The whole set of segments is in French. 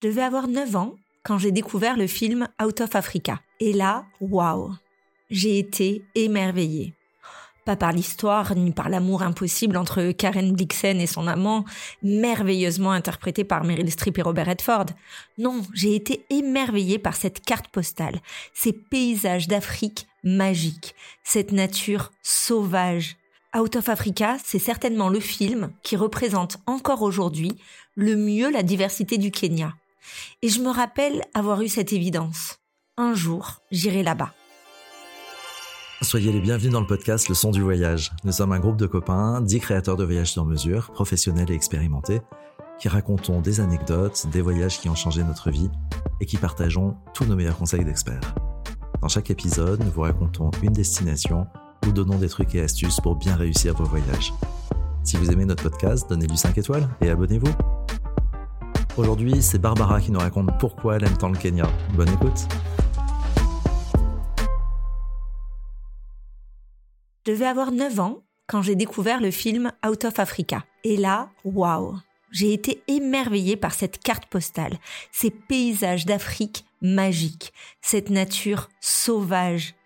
Je devais avoir 9 ans quand j'ai découvert le film Out of Africa. Et là, waouh, j'ai été émerveillée. Pas par l'histoire, ni par l'amour impossible entre Karen Blixen et son amant, merveilleusement interprété par Meryl Streep et Robert Redford. Non, j'ai été émerveillée par cette carte postale, ces paysages d'Afrique magiques, cette nature sauvage. Out of Africa, c'est certainement le film qui représente encore aujourd'hui le mieux la diversité du Kenya. Et je me rappelle avoir eu cette évidence. Un jour, j'irai là-bas. Soyez les bienvenus dans le podcast Le son du voyage. Nous sommes un groupe de copains, dix créateurs de voyages sur mesure, professionnels et expérimentés, qui racontons des anecdotes, des voyages qui ont changé notre vie et qui partageons tous nos meilleurs conseils d'experts. Dans chaque épisode, nous vous racontons une destination ou donnons des trucs et astuces pour bien réussir vos voyages. Si vous aimez notre podcast, donnez-lui 5 étoiles et abonnez-vous. Aujourd'hui, c'est Barbara qui nous raconte pourquoi elle aime tant le Kenya. Bonne écoute. Je devais avoir 9 ans quand j'ai découvert le film Out of Africa. Et là, waouh J'ai été émerveillée par cette carte postale, ces paysages d'Afrique magiques, cette nature sauvage.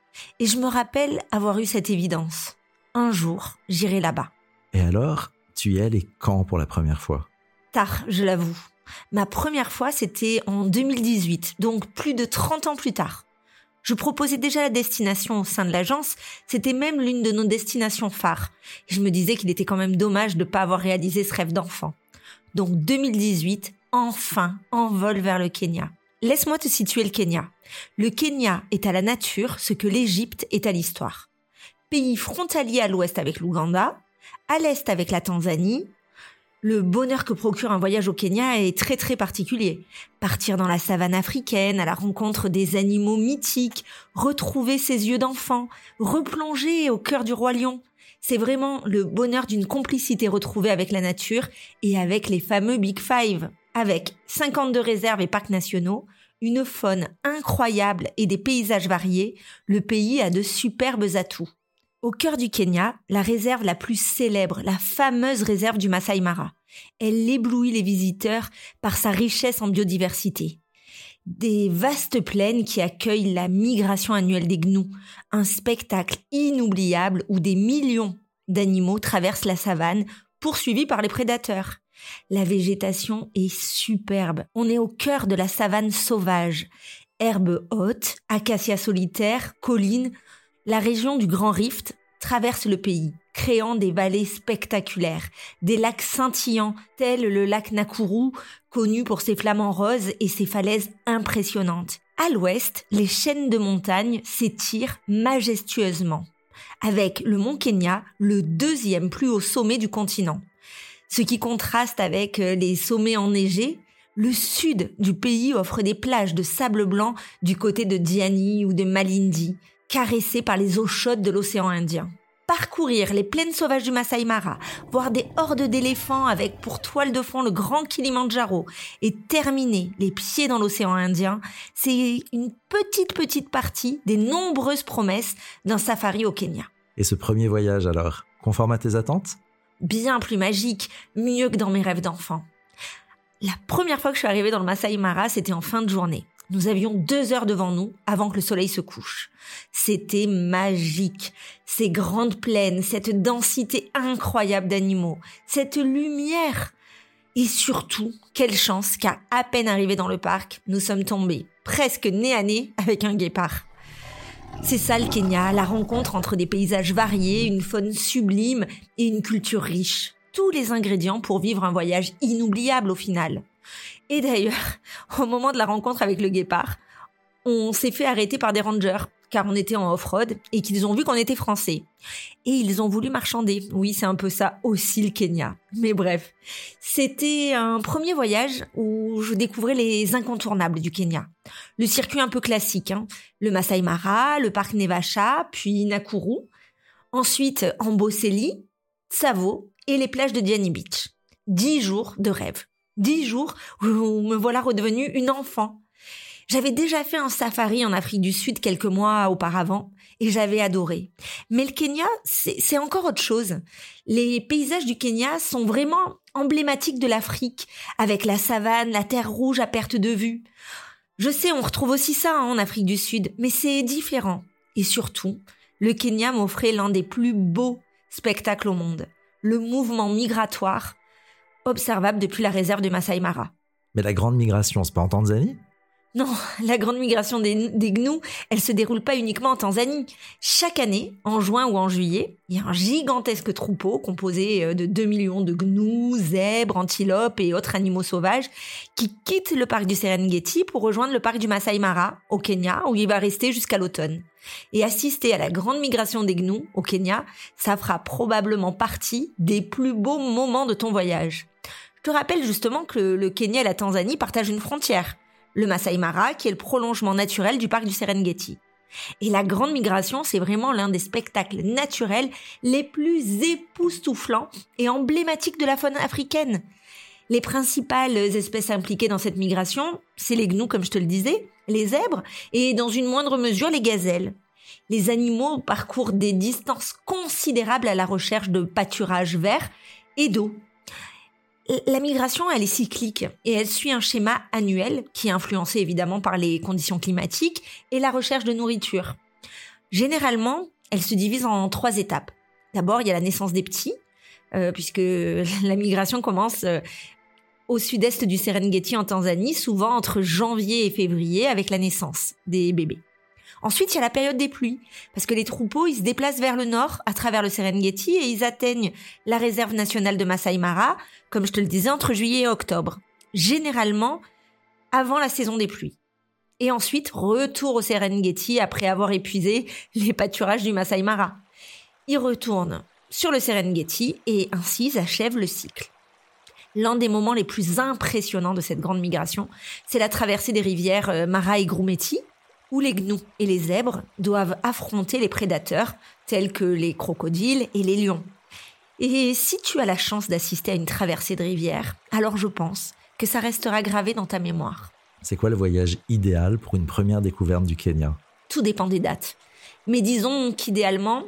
Et je me rappelle avoir eu cette évidence. Un jour, j'irai là-bas. Et alors, tu y es allé quand pour la première fois? Tard, je l'avoue. Ma première fois, c'était en 2018, donc plus de 30 ans plus tard. Je proposais déjà la destination au sein de l'agence, c'était même l'une de nos destinations phares. je me disais qu'il était quand même dommage de ne pas avoir réalisé ce rêve d'enfant. Donc 2018, enfin, envol vers le Kenya. Laisse-moi te situer le Kenya. Le Kenya est à la nature ce que l'Égypte est à l'histoire. Pays frontalier à l'ouest avec l'Ouganda, à l'est avec la Tanzanie, le bonheur que procure un voyage au Kenya est très très particulier. Partir dans la savane africaine à la rencontre des animaux mythiques, retrouver ses yeux d'enfant, replonger au cœur du roi lion. C'est vraiment le bonheur d'une complicité retrouvée avec la nature et avec les fameux Big Five. Avec 52 réserves et parcs nationaux, une faune incroyable et des paysages variés, le pays a de superbes atouts. Au cœur du Kenya, la réserve la plus célèbre, la fameuse réserve du Masai Mara. Elle éblouit les visiteurs par sa richesse en biodiversité. Des vastes plaines qui accueillent la migration annuelle des gnous, un spectacle inoubliable où des millions d'animaux traversent la savane poursuivis par les prédateurs. La végétation est superbe. On est au cœur de la savane sauvage. Herbes hautes, acacias solitaires, collines, la région du Grand Rift traverse le pays, créant des vallées spectaculaires, des lacs scintillants tels le lac Nakuru, connu pour ses flamants roses et ses falaises impressionnantes. À l'ouest, les chaînes de montagnes s'étirent majestueusement, avec le mont Kenya, le deuxième plus haut sommet du continent. Ce qui contraste avec euh, les sommets enneigés, le sud du pays offre des plages de sable blanc du côté de Diani ou de Malindi, caressé par les eaux chaudes de l'océan Indien. Parcourir les plaines sauvages du Masai Mara, voir des hordes d'éléphants avec pour toile de fond le grand Kilimandjaro et terminer les pieds dans l'océan Indien, c'est une petite petite partie des nombreuses promesses d'un safari au Kenya. Et ce premier voyage alors, conforme à tes attentes? Bien plus magique, mieux que dans mes rêves d'enfant. La première fois que je suis arrivée dans le Masai Mara, c'était en fin de journée. Nous avions deux heures devant nous avant que le soleil se couche. C'était magique. Ces grandes plaines, cette densité incroyable d'animaux, cette lumière. Et surtout, quelle chance qu'à à peine arrivé dans le parc, nous sommes tombés presque nez à nez avec un guépard. C'est ça le Kenya, la rencontre entre des paysages variés, une faune sublime et une culture riche. Tous les ingrédients pour vivre un voyage inoubliable au final. Et d'ailleurs, au moment de la rencontre avec le guépard, on s'est fait arrêter par des rangers car on était en off-road et qu'ils ont vu qu'on était français. Et ils ont voulu marchander. Oui, c'est un peu ça aussi le Kenya. Mais bref, c'était un premier voyage où je découvrais les incontournables du Kenya. Le circuit un peu classique, hein. le Masai Mara, le parc Nevasha, puis Nakuru. Ensuite, Amboseli, Tsavo et les plages de Diani Beach. Dix jours de rêve. Dix jours où me voilà redevenue une enfant. J'avais déjà fait un safari en Afrique du Sud quelques mois auparavant et j'avais adoré. Mais le Kenya, c'est encore autre chose. Les paysages du Kenya sont vraiment emblématiques de l'Afrique, avec la savane, la terre rouge à perte de vue. Je sais, on retrouve aussi ça hein, en Afrique du Sud, mais c'est différent. Et surtout, le Kenya m'offrait l'un des plus beaux spectacles au monde, le mouvement migratoire observable depuis la réserve de Masai Mara. Mais la grande migration, c'est pas en Tanzanie? Non, la grande migration des, des, gnous, elle se déroule pas uniquement en Tanzanie. Chaque année, en juin ou en juillet, il y a un gigantesque troupeau composé euh, de 2 millions de gnous, zèbres, antilopes et autres animaux sauvages qui quittent le parc du Serengeti pour rejoindre le parc du Masai Mara au Kenya où il va rester jusqu'à l'automne. Et assister à la grande migration des gnous au Kenya, ça fera probablement partie des plus beaux moments de ton voyage. Je rappelle justement que le Kenya et la Tanzanie partagent une frontière le Masai Mara, qui est le prolongement naturel du parc du Serengeti. Et la grande migration, c'est vraiment l'un des spectacles naturels les plus époustouflants et emblématiques de la faune africaine. Les principales espèces impliquées dans cette migration, c'est les gnous, comme je te le disais, les zèbres et dans une moindre mesure les gazelles. Les animaux parcourent des distances considérables à la recherche de pâturage vert et d'eau. La migration, elle est cyclique et elle suit un schéma annuel qui est influencé évidemment par les conditions climatiques et la recherche de nourriture. Généralement, elle se divise en trois étapes. D'abord, il y a la naissance des petits, euh, puisque la migration commence euh, au sud-est du Serengeti en Tanzanie, souvent entre janvier et février avec la naissance des bébés. Ensuite, il y a la période des pluies, parce que les troupeaux, ils se déplacent vers le nord à travers le Serengeti et ils atteignent la réserve nationale de Masai Mara, comme je te le disais, entre juillet et octobre. Généralement, avant la saison des pluies. Et ensuite, retour au Serengeti après avoir épuisé les pâturages du Masai Mara. Ils retournent sur le Serengeti et ainsi ils achèvent le cycle. L'un des moments les plus impressionnants de cette grande migration, c'est la traversée des rivières euh, Mara et Grumeti, où les gnous et les zèbres doivent affronter les prédateurs tels que les crocodiles et les lions. Et si tu as la chance d'assister à une traversée de rivière, alors je pense que ça restera gravé dans ta mémoire. C'est quoi le voyage idéal pour une première découverte du Kenya? Tout dépend des dates. Mais disons qu'idéalement,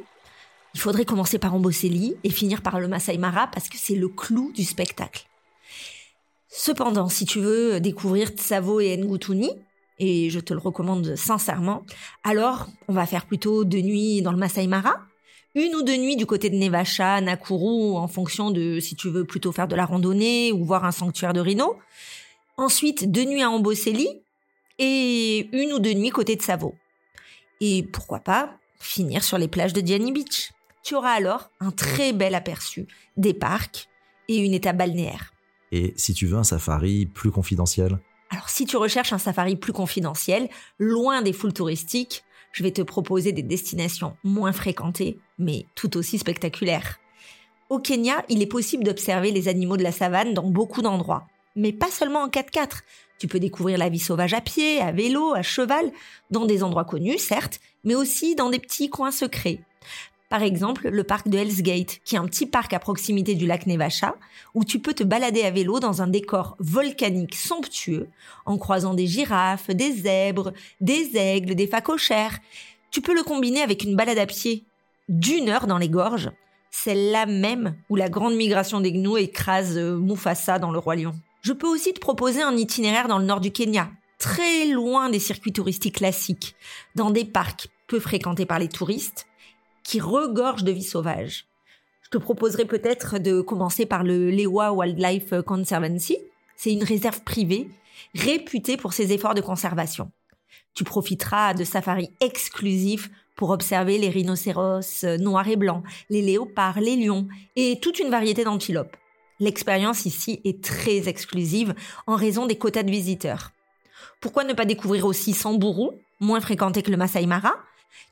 il faudrait commencer par Amboseli et finir par le Masai Mara parce que c'est le clou du spectacle. Cependant, si tu veux découvrir Tsavo et Ngutuni, et je te le recommande sincèrement, alors on va faire plutôt deux nuits dans le Masai Mara, une ou deux nuits du côté de Nevacha, Nakuru, en fonction de si tu veux plutôt faire de la randonnée ou voir un sanctuaire de rhino. Ensuite, deux nuits à Amboseli et une ou deux nuits côté de Savo. Et pourquoi pas finir sur les plages de Diani Beach. Tu auras alors un très bel aperçu des parcs et une étape balnéaire. Et si tu veux un safari plus confidentiel? Si tu recherches un safari plus confidentiel, loin des foules touristiques, je vais te proposer des destinations moins fréquentées, mais tout aussi spectaculaires. Au Kenya, il est possible d'observer les animaux de la savane dans beaucoup d'endroits, mais pas seulement en 4x4. Tu peux découvrir la vie sauvage à pied, à vélo, à cheval, dans des endroits connus, certes, mais aussi dans des petits coins secrets. Par exemple, le parc de Hell's Gate, qui est un petit parc à proximité du lac Nevacha, où tu peux te balader à vélo dans un décor volcanique somptueux, en croisant des girafes, des zèbres, des aigles, des phacochères. Tu peux le combiner avec une balade à pied d'une heure dans les gorges, celle-là même où la grande migration des gnous écrase euh, Mufasa dans le roi lion. Je peux aussi te proposer un itinéraire dans le nord du Kenya, très loin des circuits touristiques classiques, dans des parcs peu fréquentés par les touristes, qui regorge de vie sauvage. Je te proposerai peut-être de commencer par le Lewa Wildlife Conservancy. C'est une réserve privée réputée pour ses efforts de conservation. Tu profiteras de safaris exclusifs pour observer les rhinocéros noirs et blancs, les léopards, les lions et toute une variété d'antilopes. L'expérience ici est très exclusive en raison des quotas de visiteurs. Pourquoi ne pas découvrir aussi Samburu, moins fréquenté que le Masai Mara,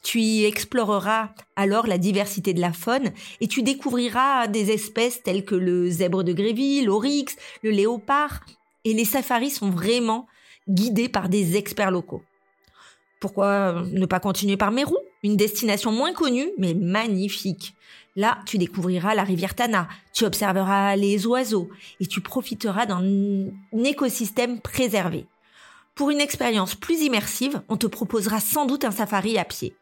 tu y exploreras alors la diversité de la faune et tu découvriras des espèces telles que le zèbre de Gréville, l'oryx, le léopard. Et les safaris sont vraiment guidés par des experts locaux. Pourquoi ne pas continuer par Meru, une destination moins connue mais magnifique? Là, tu découvriras la rivière Tana, tu observeras les oiseaux et tu profiteras d'un écosystème préservé. Pour une expérience plus immersive, on te proposera sans doute un safari à pied.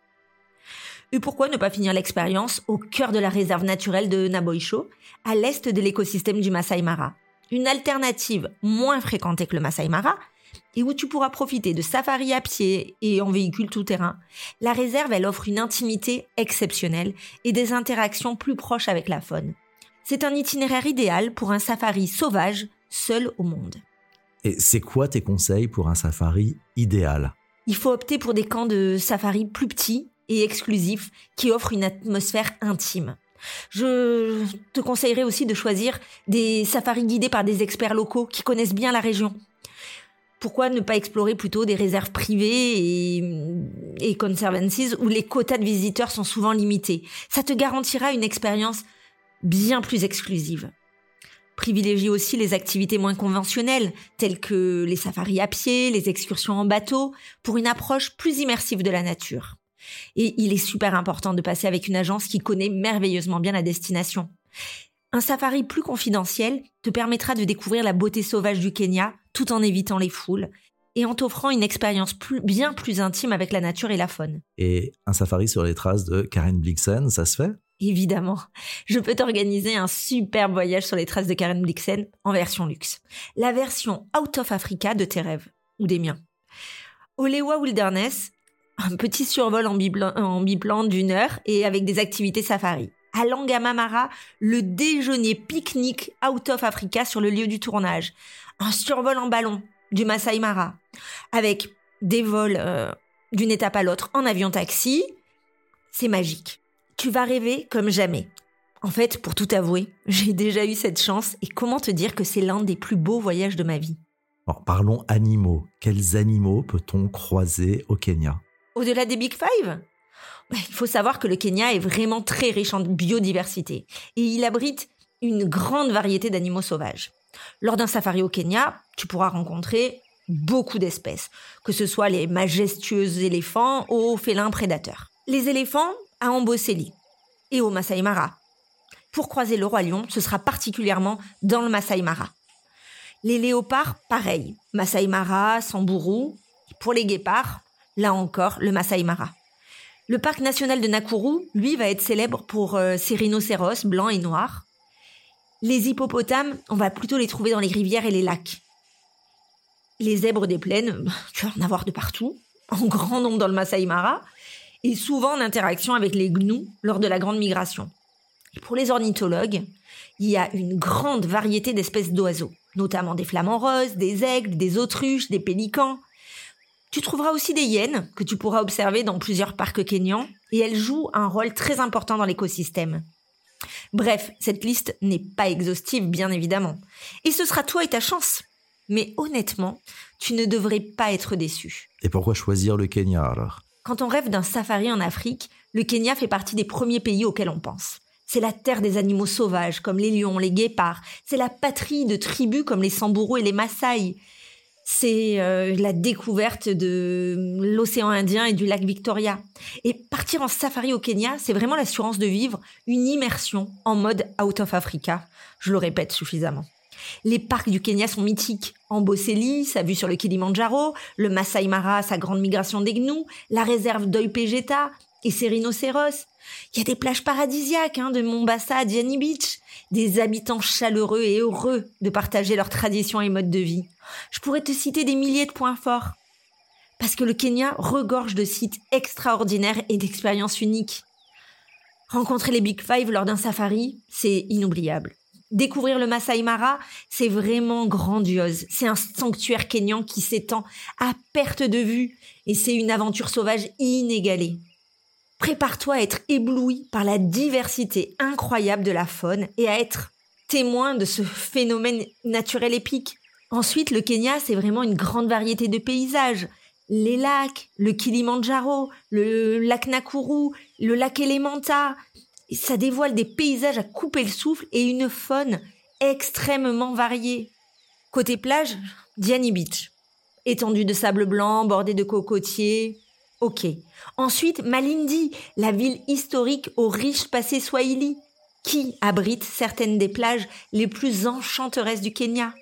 Et pourquoi ne pas finir l'expérience au cœur de la réserve naturelle de Naboisho, à l'est de l'écosystème du Masai Mara? Une alternative moins fréquentée que le Masai Mara, et où tu pourras profiter de safari à pied et en véhicule tout-terrain. La réserve, elle offre une intimité exceptionnelle et des interactions plus proches avec la faune. C'est un itinéraire idéal pour un safari sauvage, seul au monde. Et c'est quoi tes conseils pour un safari idéal? Il faut opter pour des camps de safari plus petits et exclusifs qui offrent une atmosphère intime. Je te conseillerais aussi de choisir des safaris guidés par des experts locaux qui connaissent bien la région. Pourquoi ne pas explorer plutôt des réserves privées et, et conservancies où les quotas de visiteurs sont souvent limités? Ça te garantira une expérience bien plus exclusive. Privilégie aussi les activités moins conventionnelles, telles que les safaris à pied, les excursions en bateau, pour une approche plus immersive de la nature. Et il est super important de passer avec une agence qui connaît merveilleusement bien la destination. Un safari plus confidentiel te permettra de découvrir la beauté sauvage du Kenya tout en évitant les foules et en t'offrant une expérience bien plus intime avec la nature et la faune. Et un safari sur les traces de Karen Blixen, ça se fait? Évidemment, je peux t'organiser un superbe voyage sur les traces de Karen Blixen en version luxe. La version out of Africa de tes rêves, ou des miens. Olewa Wilderness, un petit survol en, biplan d'une heure et avec des activités safari. À Langamamara, le déjeuner pique-nique out of Africa sur le lieu du tournage. Un survol en ballon du Masai Mara avec des vols euh, d'une étape à l'autre en avion taxi. C'est magique. Tu vas rêver comme jamais. En fait, pour tout avouer, j'ai déjà eu cette chance et comment te dire que c'est l'un des plus beaux voyages de ma vie? parlons animaux. Quels animaux peut-on croiser au Kenya? Au-delà des Big Five? Il faut savoir que le Kenya est vraiment très riche en biodiversité et il abrite une grande variété d'animaux sauvages. Lors d'un safari au Kenya, tu pourras rencontrer beaucoup d'espèces, que ce soit les majestueux éléphants aux félins prédateurs. Les éléphants à Amboseli et au Masai Mara. Pour croiser le roi lion, ce sera particulièrement dans le Masai Mara. Les léopards, pareil. Masai Mara, Samburu. Pour les guépards, là encore, le Masai Mara. Le parc national de Nakuru, lui, va être célèbre pour euh, ses rhinocéros blancs et noirs. Les hippopotames, on va plutôt les trouver dans les rivières et les lacs. Les zèbres des plaines, tu vas en avoir de partout, en grand nombre dans le Masai Mara, et souvent en interaction avec les gnous lors de la grande migration. Pour les ornithologues, il y a une grande variété d'espèces d'oiseaux, notamment des flamants roses, des aigles, des autruches, des pélicans, tu trouveras aussi des hyènes que tu pourras observer dans plusieurs parcs kenyans et elles jouent un rôle très important dans l'écosystème. Bref, cette liste n'est pas exhaustive, bien évidemment. Et ce sera toi et ta chance. Mais honnêtement, tu ne devrais pas être déçu. Et pourquoi choisir le Kenya alors? Quand on rêve d'un safari en Afrique, le Kenya fait partie des premiers pays auxquels on pense. C'est la terre des animaux sauvages comme les lions, les guépards. C'est la patrie de tribus comme les Samburu et les Maasai c'est euh, la découverte de l'océan Indien et du lac Victoria. Et partir en safari au Kenya, c'est vraiment l'assurance de vivre une immersion en mode out of Africa. Je le répète suffisamment. Les parcs du Kenya sont mythiques. Amboseli, sa vue sur le Kilimandjaro, le Masai Mara, sa grande migration des gnous, la réserve d'Oipegeta et ses rhinocéros. Il y a des plages paradisiaques hein, de Mombasa à Diani Beach, des habitants chaleureux et heureux de partager leurs traditions et modes de vie. Je pourrais te citer des milliers de points forts. Parce que le Kenya regorge de sites extraordinaires et d'expériences uniques. Rencontrer les Big Five lors d'un safari, c'est inoubliable. Découvrir le Masai Mara, c'est vraiment grandiose. C'est un sanctuaire kenyan qui s'étend à perte de vue et c'est une aventure sauvage inégalée. Prépare-toi à être ébloui par la diversité incroyable de la faune et à être témoin de ce phénomène naturel épique. Ensuite, le Kenya, c'est vraiment une grande variété de paysages. Les lacs, le Kilimandjaro, le lac Nakuru, le lac Elementa. Ça dévoile des paysages à couper le souffle et une faune extrêmement variée. Côté plage, Diani Beach. Étendue de sable blanc, bordée de cocotiers, Ok. Ensuite, Malindi, la ville historique au riche passé swahili, qui abrite certaines des plages les plus enchanteresses du Kenya.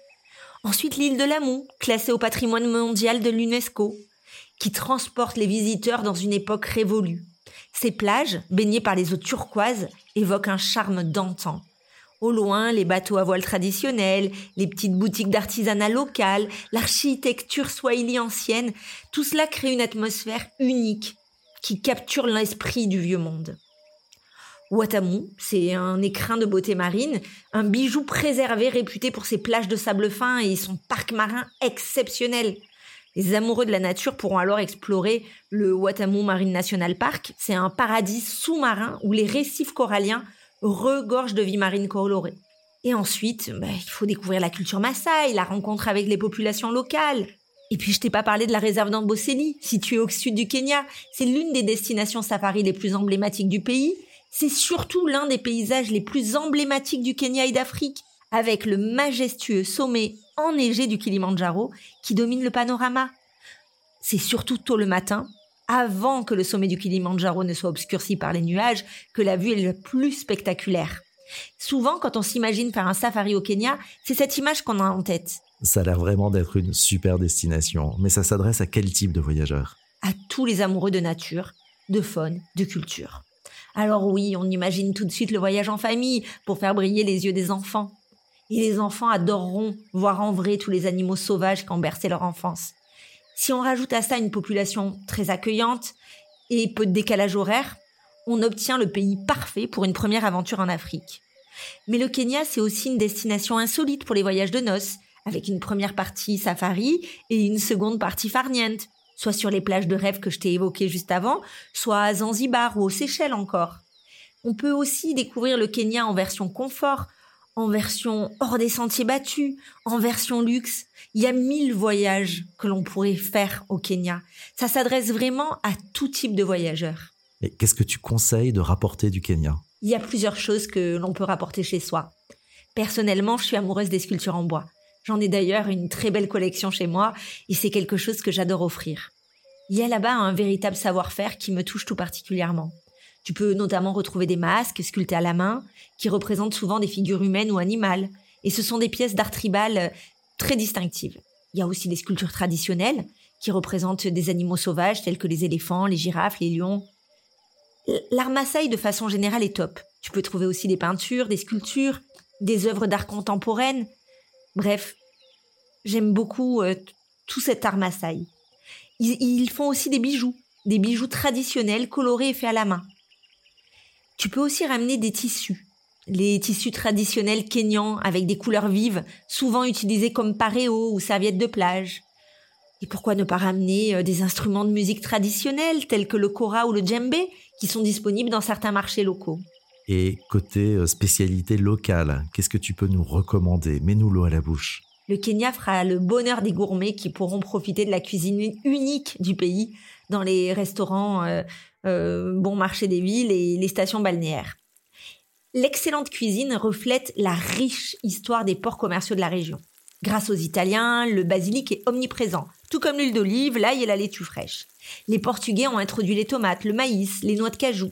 Ensuite, l'île de Lamu, classée au patrimoine mondial de l'UNESCO, qui transporte les visiteurs dans une époque révolue. Ces plages, baignées par les eaux turquoises, évoquent un charme d'antan. Au loin, les bateaux à voile traditionnels, les petites boutiques d'artisanat local, l'architecture swahili ancienne, tout cela crée une atmosphère unique qui capture l'esprit du vieux monde. Watamu, c'est un écrin de beauté marine, un bijou préservé réputé pour ses plages de sable fin et son parc marin exceptionnel. Les amoureux de la nature pourront alors explorer le Watamu Marine National Park. C'est un paradis sous-marin où les récifs coralliens regorgent de vie marine colorée. Et ensuite, bah, il faut découvrir la culture Maasai, la rencontre avec les populations locales. Et puis je t'ai pas parlé de la réserve d'Amboseli, située au sud du Kenya. C'est l'une des destinations safari les plus emblématiques du pays c'est surtout l'un des paysages les plus emblématiques du Kenya et d'Afrique, avec le majestueux sommet enneigé du Kilimandjaro qui domine le panorama. C'est surtout tôt le matin, avant que le sommet du Kilimandjaro ne soit obscurci par les nuages, que la vue est la plus spectaculaire. Souvent, quand on s'imagine faire un safari au Kenya, c'est cette image qu'on a en tête. Ça a l'air vraiment d'être une super destination, mais ça s'adresse à quel type de voyageurs? À tous les amoureux de nature, de faune, de culture. Alors oui, on imagine tout de suite le voyage en famille pour faire briller les yeux des enfants. Et les enfants adoreront voir en vrai tous les animaux sauvages qui ont bercé leur enfance. Si on rajoute à ça une population très accueillante et peu de décalage horaire, on obtient le pays parfait pour une première aventure en Afrique. Mais le Kenya, c'est aussi une destination insolite pour les voyages de noces, avec une première partie safari et une seconde partie farniente, soit sur les plages de rêve que je t'ai évoquées juste avant, soit à Zanzibar ou aux Seychelles encore. On peut aussi découvrir le Kenya en version confort, en version hors des sentiers battus, en version luxe. Il y a mille voyages que l'on pourrait faire au Kenya. Ça s'adresse vraiment à tout type de voyageurs. Et qu'est-ce que tu conseilles de rapporter du Kenya? Il y a plusieurs choses que l'on peut rapporter chez soi. Personnellement, je suis amoureuse des sculptures en bois. J'en ai d'ailleurs une très belle collection chez moi et c'est quelque chose que j'adore offrir. Il y a là-bas un véritable savoir-faire qui me touche tout particulièrement. Tu peux notamment retrouver des masques sculptés à la main qui représentent souvent des figures humaines ou animales et ce sont des pièces d'art tribal euh, très distinctives. Il y a aussi des sculptures traditionnelles qui représentent des animaux sauvages tels que les éléphants, les girafes, les lions. L'art Maasai de façon générale est top. Tu peux trouver aussi des peintures, des sculptures, des œuvres d'art contemporaines. Bref, J'aime beaucoup euh, tout cet art Maasai. Ils, font aussi des bijoux, des bijoux traditionnels colorés et faits à la main. Tu peux aussi ramener des tissus, les tissus traditionnels kényans avec des couleurs vives, souvent utilisés comme paréo ou serviettes de plage. Et pourquoi ne pas ramener euh, des instruments de musique traditionnels tels que le kora ou le djembé qui sont disponibles dans certains marchés locaux? Et côté euh, spécialité locale, qu'est-ce que tu peux nous recommander? Mets-nous l'eau à la bouche. Le Kenya fera le bonheur des gourmets qui pourront profiter de la cuisine unique du pays dans les restaurants euh, euh, bon marché des villes et les stations balnéaires. L'excellente cuisine reflète la riche histoire des ports commerciaux de la région. Grâce aux Italiens, le basilic est omniprésent, tout comme l'huile d'olive, l'ail et la laitue fraîche. Les Portugais ont introduit les tomates, le maïs, les noix de cajou,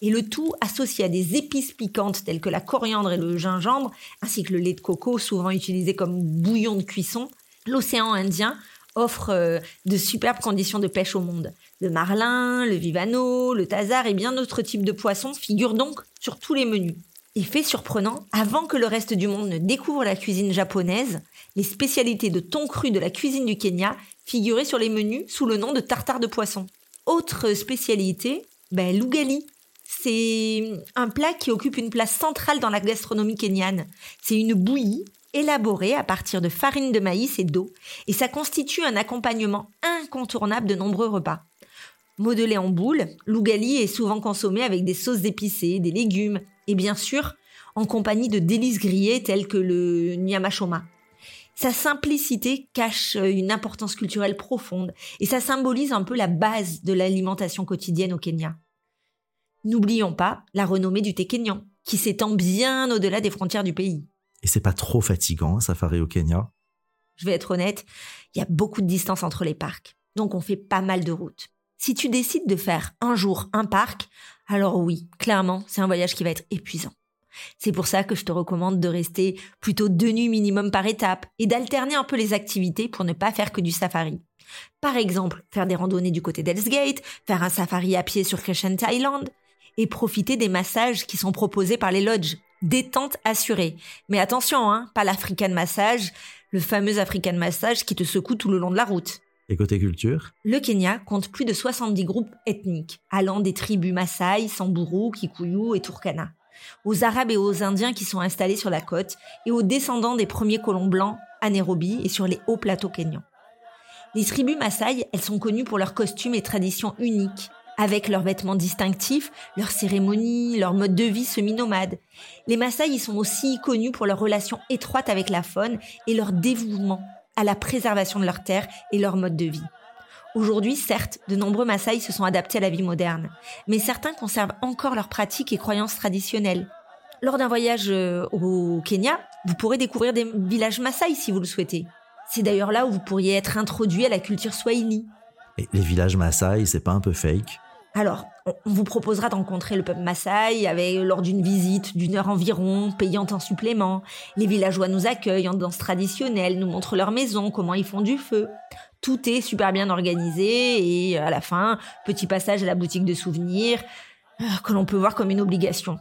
et le tout associé à des épices piquantes telles que la coriandre et le gingembre, ainsi que le lait de coco, souvent utilisé comme bouillon de cuisson, l'océan Indien offre euh, de superbes conditions de pêche au monde. Le marlin, le vivano, le tazar et bien d'autres types de poissons figurent donc sur tous les menus. Et fait surprenant, avant que le reste du monde ne découvre la cuisine japonaise, les spécialités de thon cru de la cuisine du Kenya figuraient sur les menus sous le nom de tartare de poisson. Autre spécialité, ben, l'ougali, c'est un plat qui occupe une place centrale dans la gastronomie kenyane. C'est une bouillie élaborée à partir de farine de maïs et d'eau, et ça constitue un accompagnement incontournable de nombreux repas. Modelé en boule, l'ougali est souvent consommé avec des sauces épicées, des légumes, et bien sûr, en compagnie de délices grillées telles que le nyamashoma. Sa simplicité cache une importance culturelle profonde, et ça symbolise un peu la base de l'alimentation quotidienne au Kenya. N'oublions pas la renommée du thé kényan, qui s'étend bien au-delà des frontières du pays. Et c'est pas trop fatigant, un safari au Kenya Je vais être honnête, il y a beaucoup de distance entre les parcs, donc on fait pas mal de routes. Si tu décides de faire un jour un parc, alors oui, clairement, c'est un voyage qui va être épuisant. C'est pour ça que je te recommande de rester plutôt deux nuits minimum par étape et d'alterner un peu les activités pour ne pas faire que du safari. Par exemple, faire des randonnées du côté d'Hell's Gate, faire un safari à pied sur Crescent Island et profiter des massages qui sont proposés par les lodges. Détente assurée. Mais attention, hein, pas l'African Massage, le fameux African Massage qui te secoue tout le long de la route. Et côté culture? Le Kenya compte plus de 70 groupes ethniques, allant des tribus Maasai, Samburu, Kikuyu et Turkana, aux Arabes et aux Indiens qui sont installés sur la côte, et aux descendants des premiers colons blancs à Nairobi et sur les hauts plateaux kenyans. Les tribus Maasai, elles sont connues pour leurs costumes et traditions uniques, avec leurs vêtements distinctifs, leurs cérémonies, leur mode de vie semi-nomade. Les Maasai y sont aussi connus pour leur relation étroite avec la faune et leur dévouement à la préservation de leurs terres et leur mode de vie. Aujourd'hui, certes, de nombreux Maasai se sont adaptés à la vie moderne, mais certains conservent encore leurs pratiques et croyances traditionnelles. Lors d'un voyage euh, au Kenya, vous pourrez découvrir des villages Maasai si vous le souhaitez. C'est d'ailleurs là où vous pourriez être introduit à la culture Swahili. Les villages Maasai, c'est pas un peu fake? Alors, on vous proposera de rencontrer le peuple Maasai avec, lors d'une visite d'une heure environ, payant un supplément. Les villageois nous accueillent en danse traditionnelle, nous montrent leur maison, comment ils font du feu. Tout est super bien organisé et à la fin, petit passage à la boutique de souvenirs euh, que l'on peut voir comme une obligation.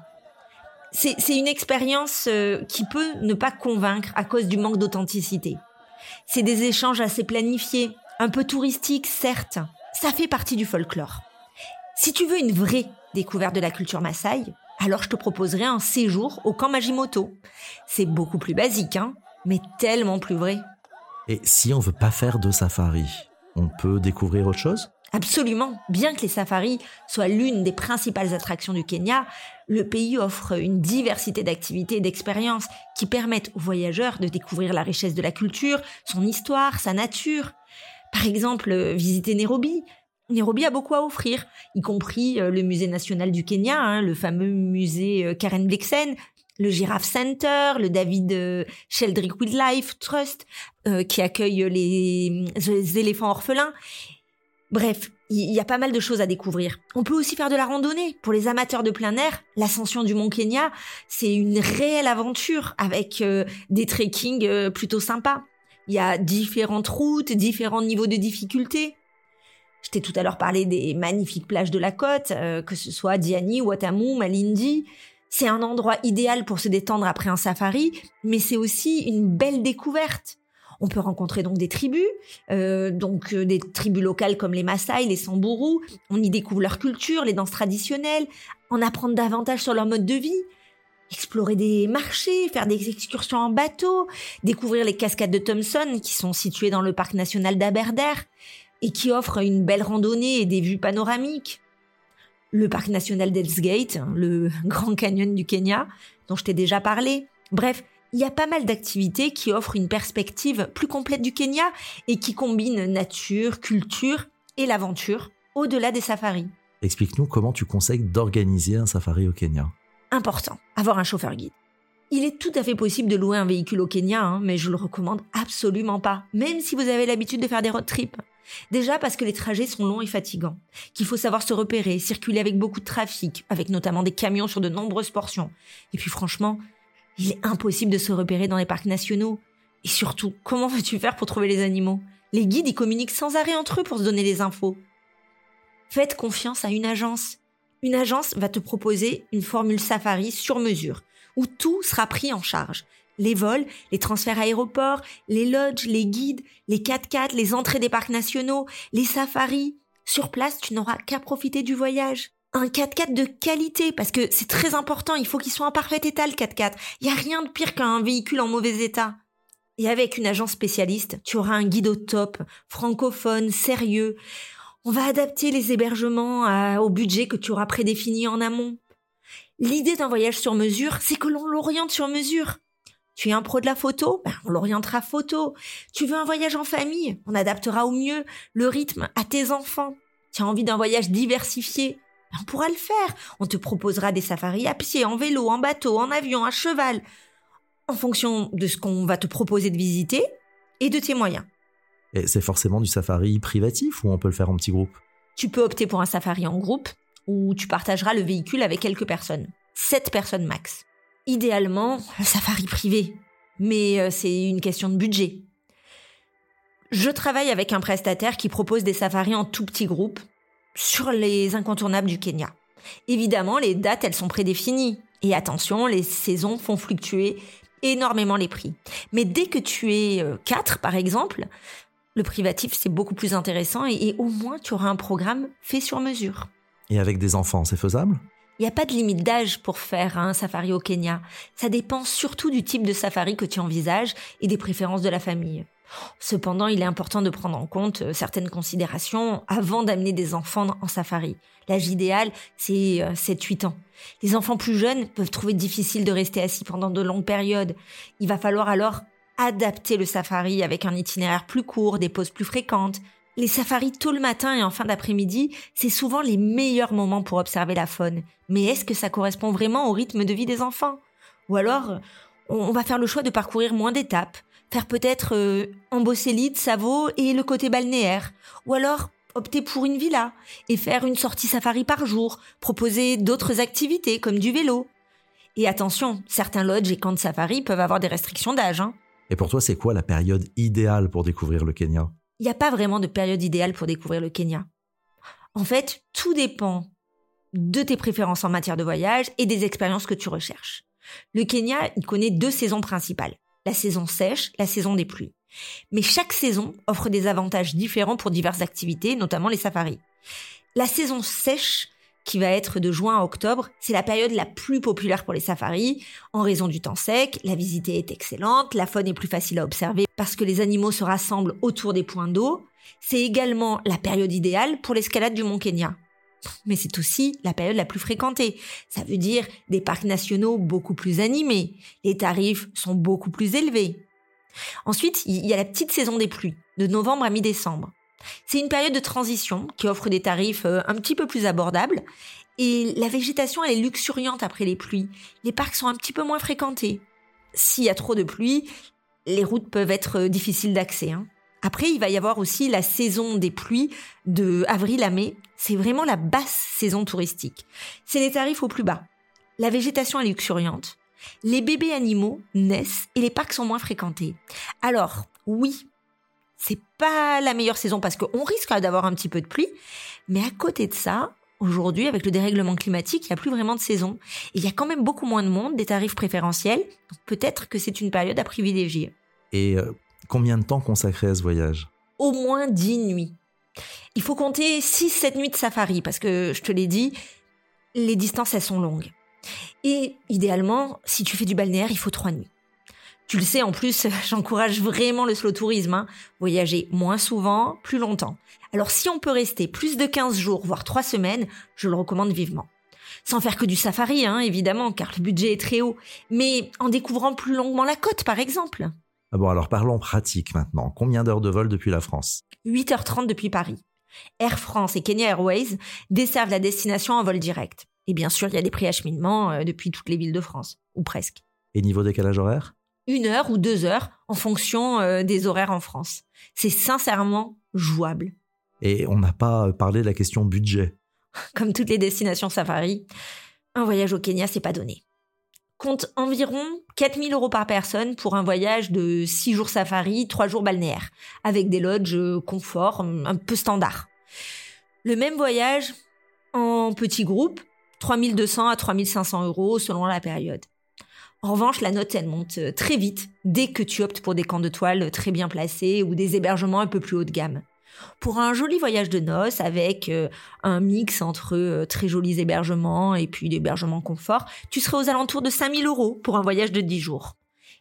C'est une expérience euh, qui peut ne pas convaincre à cause du manque d'authenticité. C'est des échanges assez planifiés, un peu touristiques certes. Ça fait partie du folklore. Si tu veux une vraie découverte de la culture Maasai, alors je te proposerai un séjour au camp Majimoto. C'est beaucoup plus basique, hein, mais tellement plus vrai. Et si on veut pas faire de safari, on peut découvrir autre chose? Absolument. Bien que les safaris soient l'une des principales attractions du Kenya, le pays offre une diversité d'activités et d'expériences qui permettent aux voyageurs de découvrir la richesse de la culture, son histoire, sa nature. Par exemple, visiter Nairobi, Nairobi a beaucoup à offrir, y compris euh, le musée national du Kenya, hein, le fameux musée euh, Karen Blixen, le Giraffe Center, le David euh, Sheldrick Wildlife Trust, qui accueille les, éléphants orphelins. Bref, il y, a pas mal de choses à découvrir. On peut aussi faire de la randonnée. Pour les amateurs de plein air, l'ascension du mont Kenya, c'est une réelle aventure avec des trekkings plutôt sympas. Il y a différentes routes, différents niveaux de difficulté. Je t'ai tout à l'heure parlé des magnifiques plages de la côte, euh, que ce soit Diani, Watamu, Malindi. C'est un endroit idéal pour se détendre après un safari, mais c'est aussi une belle découverte. On peut rencontrer donc des tribus, euh, donc euh, des tribus locales comme les Maasai, les Samburu. On y découvre leur culture, les danses traditionnelles, en apprendre davantage sur leur mode de vie, explorer des marchés, faire des excursions en bateau, découvrir les cascades de Thompson qui sont situées dans le parc national d'Aberdare et qui offre une belle randonnée et des vues panoramiques. Le parc national d'Ellsgate, le Grand Canyon du Kenya, dont je t'ai déjà parlé. Bref, il y a pas mal d'activités qui offrent une perspective plus complète du Kenya et qui combinent nature, culture et l'aventure au-delà des safaris. Explique-nous comment tu conseilles d'organiser un safari au Kenya. Important, avoir un chauffeur guide. Il est tout à fait possible de louer un véhicule au Kenya, hein, mais je le recommande absolument pas, même si vous avez l'habitude de faire des road trips. Déjà parce que les trajets sont longs et fatigants, qu'il faut savoir se repérer, circuler avec beaucoup de trafic, avec notamment des camions sur de nombreuses portions. Et puis franchement, il est impossible de se repérer dans les parcs nationaux. Et surtout, comment veux-tu faire pour trouver les animaux? Les guides y communiquent sans arrêt entre eux pour se donner les infos. Faites confiance à une agence. Une agence va te proposer une formule safari sur mesure, où tout sera pris en charge les vols, les transferts aéroports, les lodges, les guides, les 4x4, les entrées des parcs nationaux, les safaris. Sur place, tu n'auras qu'à profiter du voyage. Un 4x4 de qualité, parce que c'est très important, il faut qu'il soit en parfait état le 4x4. Il n'y a rien de pire qu'un véhicule en mauvais état. Et avec une agence spécialiste, tu auras un guide au top, francophone, sérieux. On va adapter les hébergements au budget que tu auras prédéfini en amont. L'idée d'un voyage sur mesure, c'est que l'on l'oriente sur mesure. Tu es un pro de la photo? Ben, On l'orientera photo. Tu veux un voyage en famille? On adaptera au mieux le rythme à tes enfants. Tu as envie d'un voyage diversifié? Ben, On pourra le faire. On te proposera des safaris à pied, en vélo, en bateau, en avion, à cheval, en fonction de ce qu'on va te proposer de visiter et de tes moyens. Et c'est forcément du safari privatif ou on peut le faire en petit groupe? Tu peux opter pour un safari en groupe où tu partageras le véhicule avec quelques personnes. Sept personnes max. Idéalement, le safari privé. Mais euh, c'est une question de budget. Je travaille avec un prestataire qui propose des safaris en tout petit groupe sur les incontournables du Kenya. Évidemment, les dates, elles sont prédéfinies. Et attention, les saisons font fluctuer énormément les prix. Mais dès que tu es 4, par exemple, le privatif, c'est beaucoup plus intéressant et, au moins tu auras un programme fait sur mesure. Et avec des enfants, c'est faisable? Il n'y a pas de limite d'âge pour faire un safari au Kenya. Ça dépend surtout du type de safari que tu envisages et des préférences de la famille. Cependant, il est important de prendre en compte euh, certaines considérations avant d'amener des enfants en safari. L'âge idéal, c'est 7-8 euh, ans. Les enfants plus jeunes peuvent trouver difficile de rester assis pendant de longues périodes. Il va falloir alors adapter le safari avec un itinéraire plus court, des pauses plus fréquentes. Les safaris tôt le matin et en fin d'après-midi, c'est souvent les meilleurs moments pour observer la faune. Mais est-ce que ça correspond vraiment au rythme de vie des enfants? Ou alors, on va faire le choix de parcourir moins d'étapes, faire peut-être euh, Ambosélite, Savo et le côté balnéaire. Ou alors opter pour une villa et faire une sortie safari par jour, proposer d'autres activités comme du vélo. Et attention, certains lodges et camps de safari peuvent avoir des restrictions d'âge. Hein. Et pour toi, c'est quoi la période idéale pour découvrir le Kenya? Il n'y a pas vraiment de période idéale pour découvrir le Kenya. En fait, tout dépend de tes préférences en matière de voyage et des expériences que tu recherches. Le Kenya, il connaît deux saisons principales la saison sèche, la saison des pluies. Mais chaque saison offre des avantages différents pour diverses activités, notamment les safaris. La saison sèche, qui va être de juin à octobre, c'est la période la plus populaire pour les safaris. En raison du temps sec, la visite est excellente, la faune est plus facile à observer parce que les animaux se rassemblent autour des points d'eau. C'est également la période idéale pour l'escalade du mont Kenya mais c'est aussi la période la plus fréquentée. Ça veut dire des parcs nationaux beaucoup plus animés. Les tarifs sont beaucoup plus élevés. Ensuite, il y a la petite saison des pluies, de novembre à mi-décembre. C'est une période de transition qui offre des tarifs euh, un petit peu plus abordables et la végétation elle est luxuriante après les pluies. Les parcs sont un petit peu moins fréquentés. S'il y a trop de pluie, les routes peuvent être euh, difficiles d'accès. Hein. Après, il va y avoir aussi la saison des pluies de avril à mai. C'est vraiment la basse saison touristique. C'est les tarifs au plus bas. La végétation est luxuriante. Les bébés animaux naissent et les parcs sont moins fréquentés. Alors, oui, c'est pas la meilleure saison parce qu'on risque d'avoir un petit peu de pluie. Mais à côté de ça, aujourd'hui, avec le dérèglement climatique, il n'y a plus vraiment de saison. il y a quand même beaucoup moins de monde, des tarifs préférentiels. peut-être que c'est une période à privilégier. Et euh, Combien de temps consacrer à ce voyage? Au moins 10 nuits. Il faut compter 6-7 nuits de safari parce que, je te l'ai dit, les distances, elles sont longues. Et idéalement, si tu fais du balnéaire, il faut 3 nuits. Tu le sais, en plus, j'encourage vraiment le slow tourisme. Hein. Voyager moins souvent, plus longtemps. Alors si on peut rester plus de 15 jours, voire 3 semaines, je le recommande vivement. Sans faire que du safari, hein, évidemment, car le budget est très haut. Mais en découvrant plus longuement la côte, par exemple. Ah bon, alors parlons pratique maintenant. Combien d'heures de vol depuis la France? 8h30 depuis Paris. Air France et Kenya Airways desservent la destination en vol direct. Et bien sûr, il y a des prix acheminement euh, depuis toutes les villes de France, ou presque. Et niveau décalage horaire? Une heure ou deux heures en fonction euh, des horaires en France. C'est sincèrement jouable. Et on n'a pas euh, parlé de la question budget. Comme toutes les destinations safari, un voyage au Kenya, c'est pas donné compte environ 4000 euros par personne pour un voyage de 6 jours safari, 3 jours balnéaire, avec des lodges euh, confort, un peu standard. Le même voyage en petit groupe, 3200 à 3500 euros selon la période. En revanche, la note, elle monte euh, très vite dès que tu optes pour des camps de toile très bien placés ou des hébergements un peu plus haut de gamme pour un joli voyage de noces avec euh, un mix entre euh, très jolis hébergements et puis d'hébergements confort, tu serais aux alentours de 5000 euros pour un voyage de 10 jours.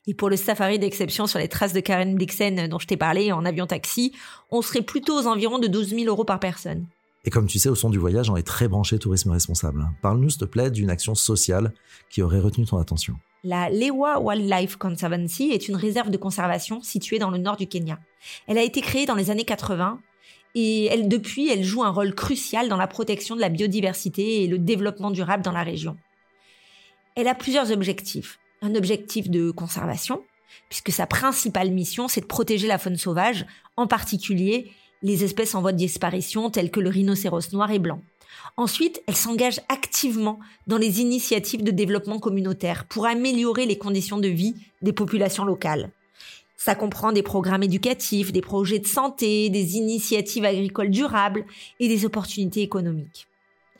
Et pour le safari d'exception sur les traces de Karen Blixen dont je t'ai parlé en avion taxi, on serait plutôt aux environs de 12 000 euros par personne. Et comme tu sais, au son du voyage, on est très branché tourisme responsable. Parle-nous, s'il te plaît, d'une action sociale qui aurait retenu ton attention. La Lewa Wildlife Conservancy est une réserve de conservation située dans le nord du Kenya. Elle a été créée dans les années 80 et depuis, elle joue un rôle crucial dans la protection de la biodiversité et le développement durable dans la région. Elle a plusieurs objectifs. Un objectif de conservation, puisque sa principale mission, c'est de protéger la faune sauvage, en particulier les espèces en voie de disparition telles que le rhinocéros noir et blanc. Ensuite, elle s'engage activement dans les initiatives de développement communautaire pour améliorer les conditions de vie des populations locales. Ça comprend des programmes éducatifs, des projets de santé, des initiatives agricoles durables et des opportunités économiques.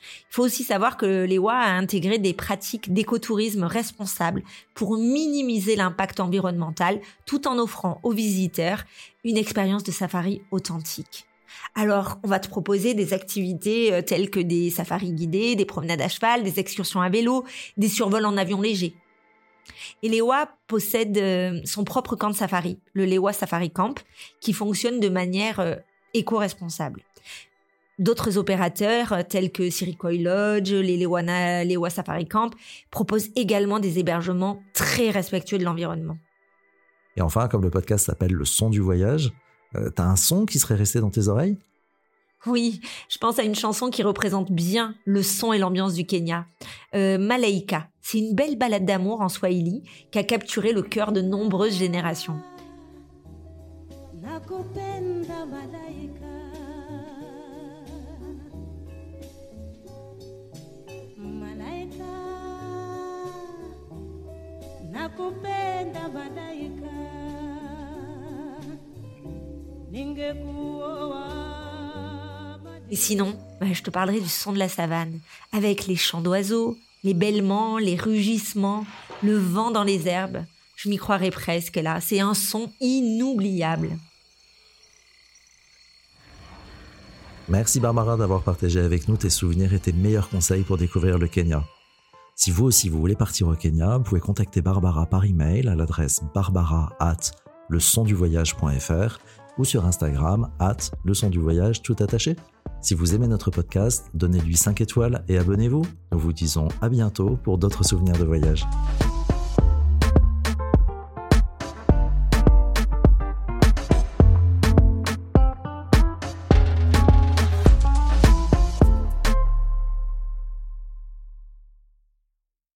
Il faut aussi savoir que l'EWA a intégré des pratiques d'écotourisme responsables pour minimiser l'impact environnemental tout en offrant aux visiteurs une expérience de safari authentique. Alors, on va te proposer des activités euh, telles que des safaris guidés, des promenades à cheval, des excursions à vélo, des survols en avion léger. Et l'EWA possède euh, son propre camp de safari, le Lewa Safari Camp, qui fonctionne de manière euh, éco-responsable. D'autres opérateurs, tels que Sirikoi Lodge, les Lewa Safari Camp, proposent également des hébergements très respectueux de l'environnement. Et enfin, comme le podcast s'appelle Le son du voyage, euh, t'as un son qui serait resté dans tes oreilles? Oui, je pense à une chanson qui représente bien le son et l'ambiance du Kenya. Euh, Malaika, c'est une belle balade d'amour en Swahili qui a capturé le cœur de nombreuses générations. Et sinon, bah, je te parlerai du son de la savane, avec les chants d'oiseaux, les bêlements, les rugissements, le vent dans les herbes. Je m'y croirais presque là, c'est un son inoubliable. Merci Barbara d'avoir partagé avec nous tes souvenirs et tes meilleurs conseils pour découvrir le Kenya. Si vous aussi vous voulez partir au Kenya, vous pouvez contacter Barbara par email à l'adresse barbara at voyage.fr ou sur Instagram, at le son du voyage tout attaché. Si vous aimez notre podcast, donnez-lui 5 étoiles et abonnez-vous. Nous vous disons à bientôt pour d'autres souvenirs de voyage.